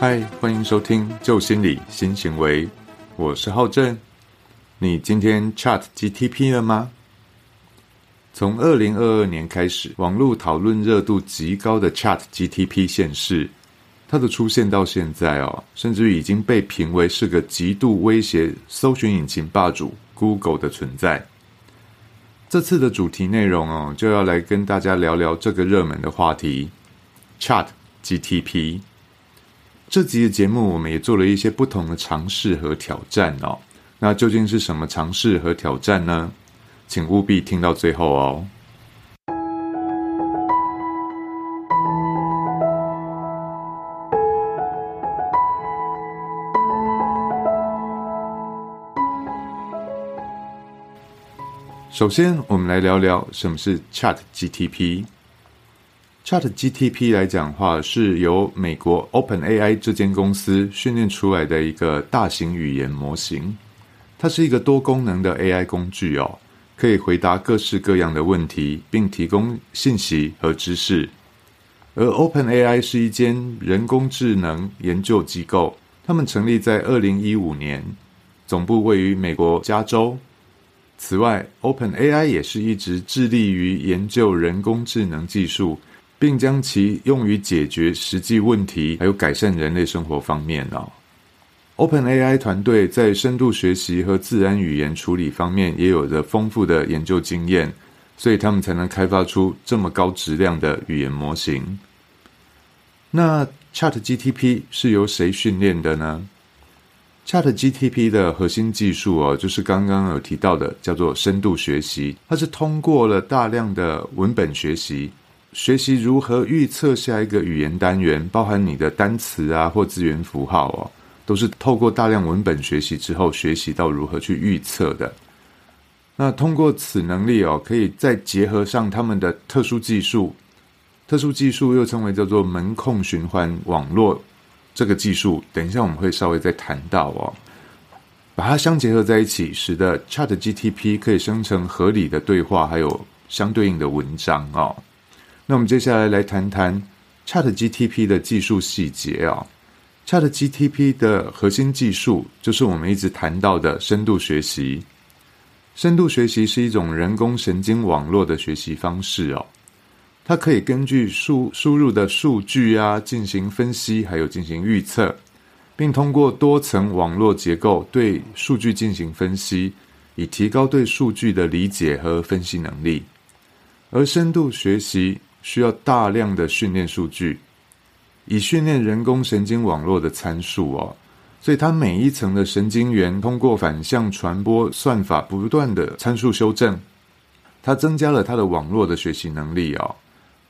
嗨，欢迎收听旧心理新行为，我是浩正。你今天 Chat GTP 了吗？从二零二二年开始，网络讨论热度极高的 Chat GTP 现世，它的出现到现在哦，甚至已经被评为是个极度威胁搜寻引擎霸主 Google 的存在。这次的主题内容哦，就要来跟大家聊聊这个热门的话题 Chat GTP。这集的节目，我们也做了一些不同的尝试和挑战哦。那究竟是什么尝试和挑战呢？请务必听到最后哦。首先，我们来聊聊什么是 Chat GTP。Chat GTP 来讲话，是由美国 Open AI 这间公司训练出来的一个大型语言模型。它是一个多功能的 AI 工具哦，可以回答各式各样的问题，并提供信息和知识。而 Open AI 是一间人工智能研究机构，他们成立在二零一五年，总部位于美国加州。此外，Open AI 也是一直致力于研究人工智能技术。并将其用于解决实际问题，还有改善人类生活方面哦。OpenAI 团队在深度学习和自然语言处理方面也有着丰富的研究经验，所以他们才能开发出这么高质量的语言模型。那 ChatGTP 是由谁训练的呢？ChatGTP 的核心技术哦，就是刚刚有提到的，叫做深度学习。它是通过了大量的文本学习。学习如何预测下一个语言单元，包含你的单词啊或字元符号哦，都是透过大量文本学习之后学习到如何去预测的。那通过此能力哦，可以再结合上他们的特殊技术，特殊技术又称为叫做门控循环网络这个技术，等一下我们会稍微再谈到哦，把它相结合在一起，使得 Chat GTP 可以生成合理的对话，还有相对应的文章哦。那我们接下来来谈谈 Chat GTP 的技术细节哦。Chat GTP 的核心技术就是我们一直谈到的深度学习。深度学习是一种人工神经网络的学习方式哦。它可以根据输输入的数据啊进行分析，还有进行预测，并通过多层网络结构对数据进行分析，以提高对数据的理解和分析能力。而深度学习。需要大量的训练数据，以训练人工神经网络的参数哦，所以它每一层的神经元通过反向传播算法不断的参数修正，它增加了它的网络的学习能力哦，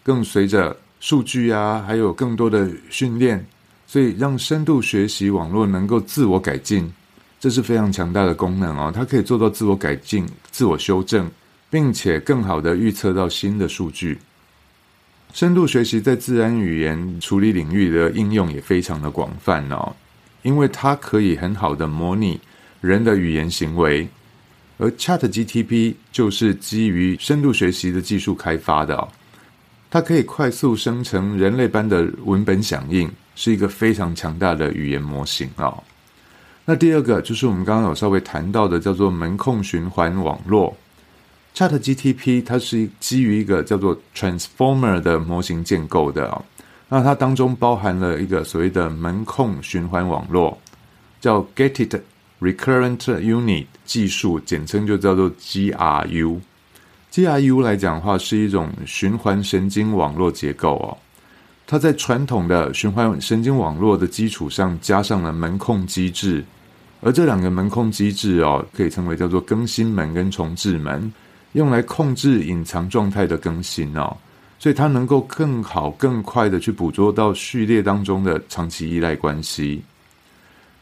更随着数据啊，还有更多的训练，所以让深度学习网络能够自我改进，这是非常强大的功能哦，它可以做到自我改进、自我修正，并且更好的预测到新的数据。深度学习在自然语言处理领域的应用也非常的广泛哦，因为它可以很好的模拟人的语言行为，而 Chat GTP 就是基于深度学习的技术开发的，它可以快速生成人类般的文本响应，是一个非常强大的语言模型哦。那第二个就是我们刚刚有稍微谈到的，叫做门控循环网络。Chat GTP 它是基于一个叫做 Transformer 的模型建构的啊，那它当中包含了一个所谓的门控循环网络，叫 Gated Recurrent Unit 技术，简称就叫做 GRU。GRU 来讲的话，是一种循环神经网络结构哦，它在传统的循环神经网络的基础上加上了门控机制，而这两个门控机制哦，可以称为叫做更新门跟重置门。用来控制隐藏状态的更新哦，所以它能够更好、更快的去捕捉到序列当中的长期依赖关系。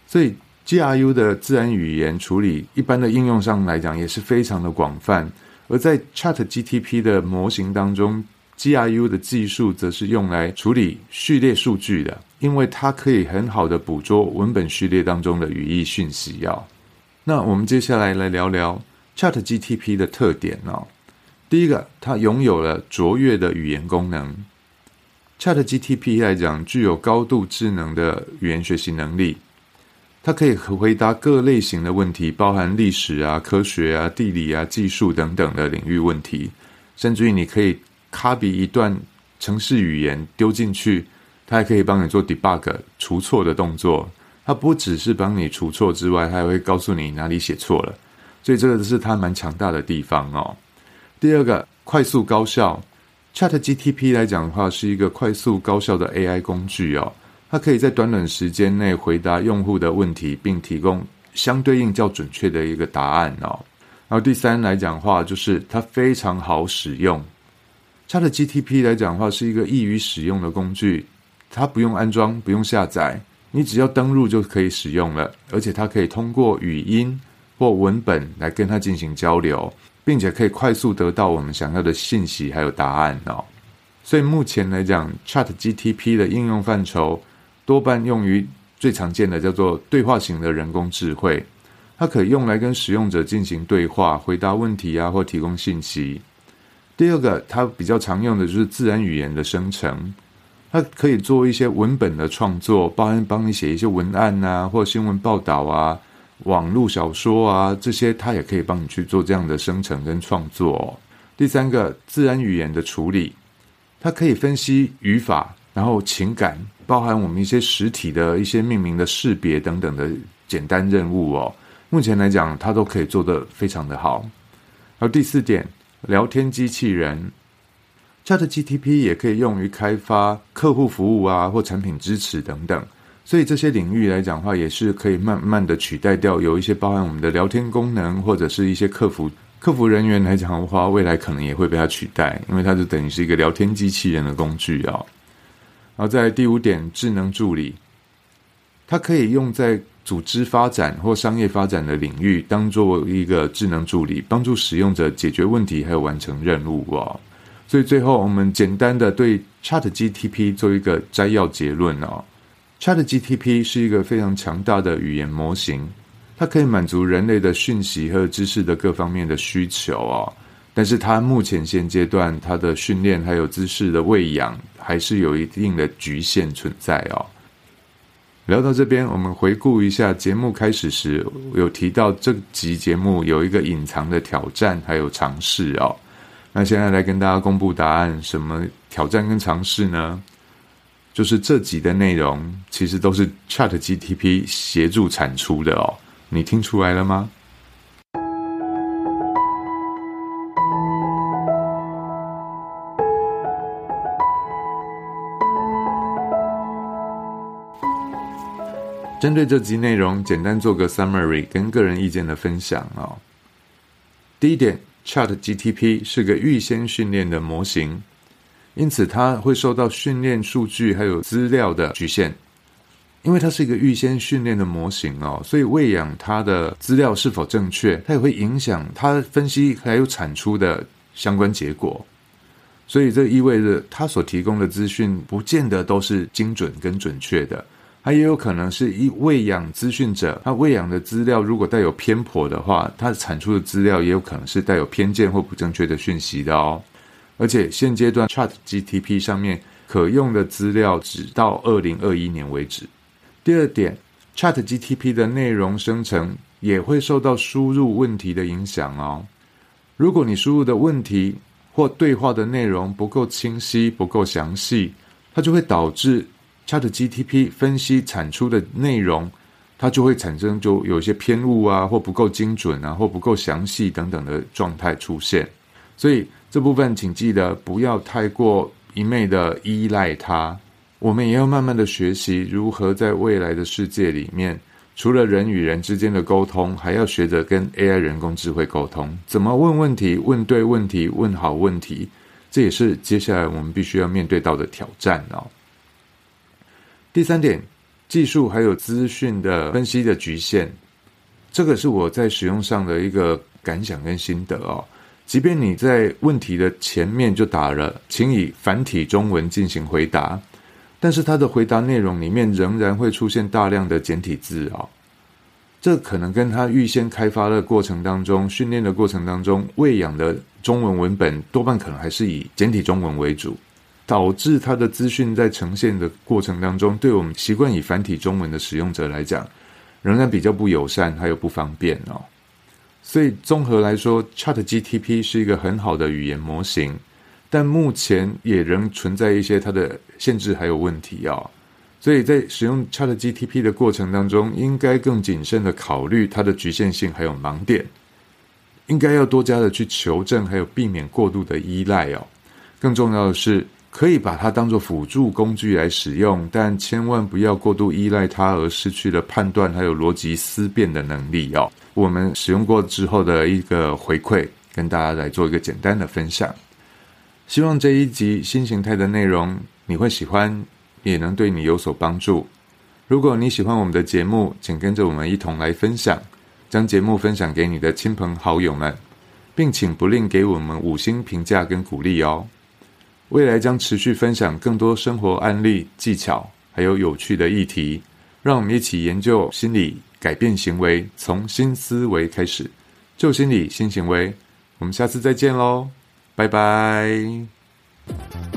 所以 GRU 的自然语言处理一般的应用上来讲也是非常的广泛。而在 Chat GTP 的模型当中，GRU 的技术则是用来处理序列数据的，因为它可以很好的捕捉文本序列当中的语义讯息哦。那我们接下来来聊聊。Chat GTP 的特点哦，第一个，它拥有了卓越的语言功能。Chat GTP 来讲，具有高度智能的语言学习能力。它可以回答各类型的问题，包含历史啊、科学啊、地理啊、技术等等的领域问题。甚至于，你可以卡比一段程式语言丢进去，它还可以帮你做 debug 除错的动作。它不只是帮你除错之外，它还会告诉你哪里写错了。所以，这个是它蛮强大的地方哦。第二个，快速高效。Chat GTP 来讲的话，是一个快速高效的 AI 工具哦。它可以在短短时间内回答用户的问题，并提供相对应较准确的一个答案哦。然后第三来讲话，就是它非常好使用。Chat GTP 来讲话是一个易于使用的工具，它不用安装，不用下载，你只要登录就可以使用了。而且它可以通过语音或文本来跟它进行交流。并且可以快速得到我们想要的信息还有答案哦，所以目前来讲，Chat GTP 的应用范畴多半用于最常见的叫做对话型的人工智慧，它可以用来跟使用者进行对话、回答问题啊，或提供信息。第二个，它比较常用的就是自然语言的生成，它可以做一些文本的创作，包含帮你写一些文案啊，或新闻报道啊。网络小说啊，这些它也可以帮你去做这样的生成跟创作。第三个，自然语言的处理，它可以分析语法，然后情感，包含我们一些实体的一些命名的识别等等的简单任务哦。目前来讲，它都可以做得非常的好。而第四点，聊天机器人，Chat GTP 也可以用于开发客户服务啊，或产品支持等等。所以这些领域来讲的话，也是可以慢慢的取代掉有一些包含我们的聊天功能，或者是一些客服客服人员来讲的话，未来可能也会被它取代，因为它就等于是一个聊天机器人的工具啊。然后在第五点，智能助理，它可以用在组织发展或商业发展的领域，当做一个智能助理，帮助使用者解决问题，还有完成任务哦。所以最后我们简单的对 Chat GTP 做一个摘要结论哦。Chat GTP 是一个非常强大的语言模型，它可以满足人类的讯息和知识的各方面的需求哦。但是它目前现阶段，它的训练还有知识的喂养，还是有一定的局限存在哦。聊到这边，我们回顾一下节目开始时有提到，这集节目有一个隐藏的挑战还有尝试哦。那现在来跟大家公布答案，什么挑战跟尝试呢？就是这集的内容，其实都是 Chat GTP 协助产出的哦。你听出来了吗？针对这集内容，简单做个 summary 跟个人意见的分享哦。第一点，Chat GTP 是个预先训练的模型。因此，它会受到训练数据还有资料的局限，因为它是一个预先训练的模型哦，所以喂养它的资料是否正确，它也会影响它分析还有产出的相关结果。所以这意味着它所提供的资讯不见得都是精准跟准确的，它也有可能是一喂养资讯者，他喂养的资料如果带有偏颇的话，它产出的资料也有可能是带有偏见或不正确的讯息的哦。而且现阶段 Chat GTP 上面可用的资料只到二零二一年为止。第二点，Chat GTP 的内容生成也会受到输入问题的影响哦。如果你输入的问题或对话的内容不够清晰、不够详细，它就会导致 Chat GTP 分析产出的内容，它就会产生就有一些偏误啊，或不够精准啊，或不够详细等等的状态出现。所以。这部分请记得不要太过一昧的依赖它，我们也要慢慢的学习如何在未来的世界里面，除了人与人之间的沟通，还要学着跟 AI 人工智慧沟通，怎么问问题，问对问题，问好问题，这也是接下来我们必须要面对到的挑战哦。第三点，技术还有资讯的分析的局限，这个是我在使用上的一个感想跟心得哦。即便你在问题的前面就打了，请以繁体中文进行回答，但是它的回答内容里面仍然会出现大量的简体字啊。这可能跟他预先开发的过程当中、训练的过程当中喂养的中文文本多半可能还是以简体中文为主，导致它的资讯在呈现的过程当中，对我们习惯以繁体中文的使用者来讲，仍然比较不友善，还有不方便哦。所以综合来说，Chat GTP 是一个很好的语言模型，但目前也仍存在一些它的限制还有问题哦。所以在使用 Chat GTP 的过程当中，应该更谨慎的考虑它的局限性还有盲点，应该要多加的去求证，还有避免过度的依赖哦。更重要的是，可以把它当做辅助工具来使用，但千万不要过度依赖它而失去了判断还有逻辑思辨的能力哦。我们使用过之后的一个回馈，跟大家来做一个简单的分享。希望这一集新形态的内容你会喜欢，也能对你有所帮助。如果你喜欢我们的节目，请跟着我们一同来分享，将节目分享给你的亲朋好友们，并请不吝给我们五星评价跟鼓励哦。未来将持续分享更多生活案例、技巧，还有有趣的议题，让我们一起研究心理。改变行为，从新思维开始，旧心理新行为。我们下次再见喽，拜拜。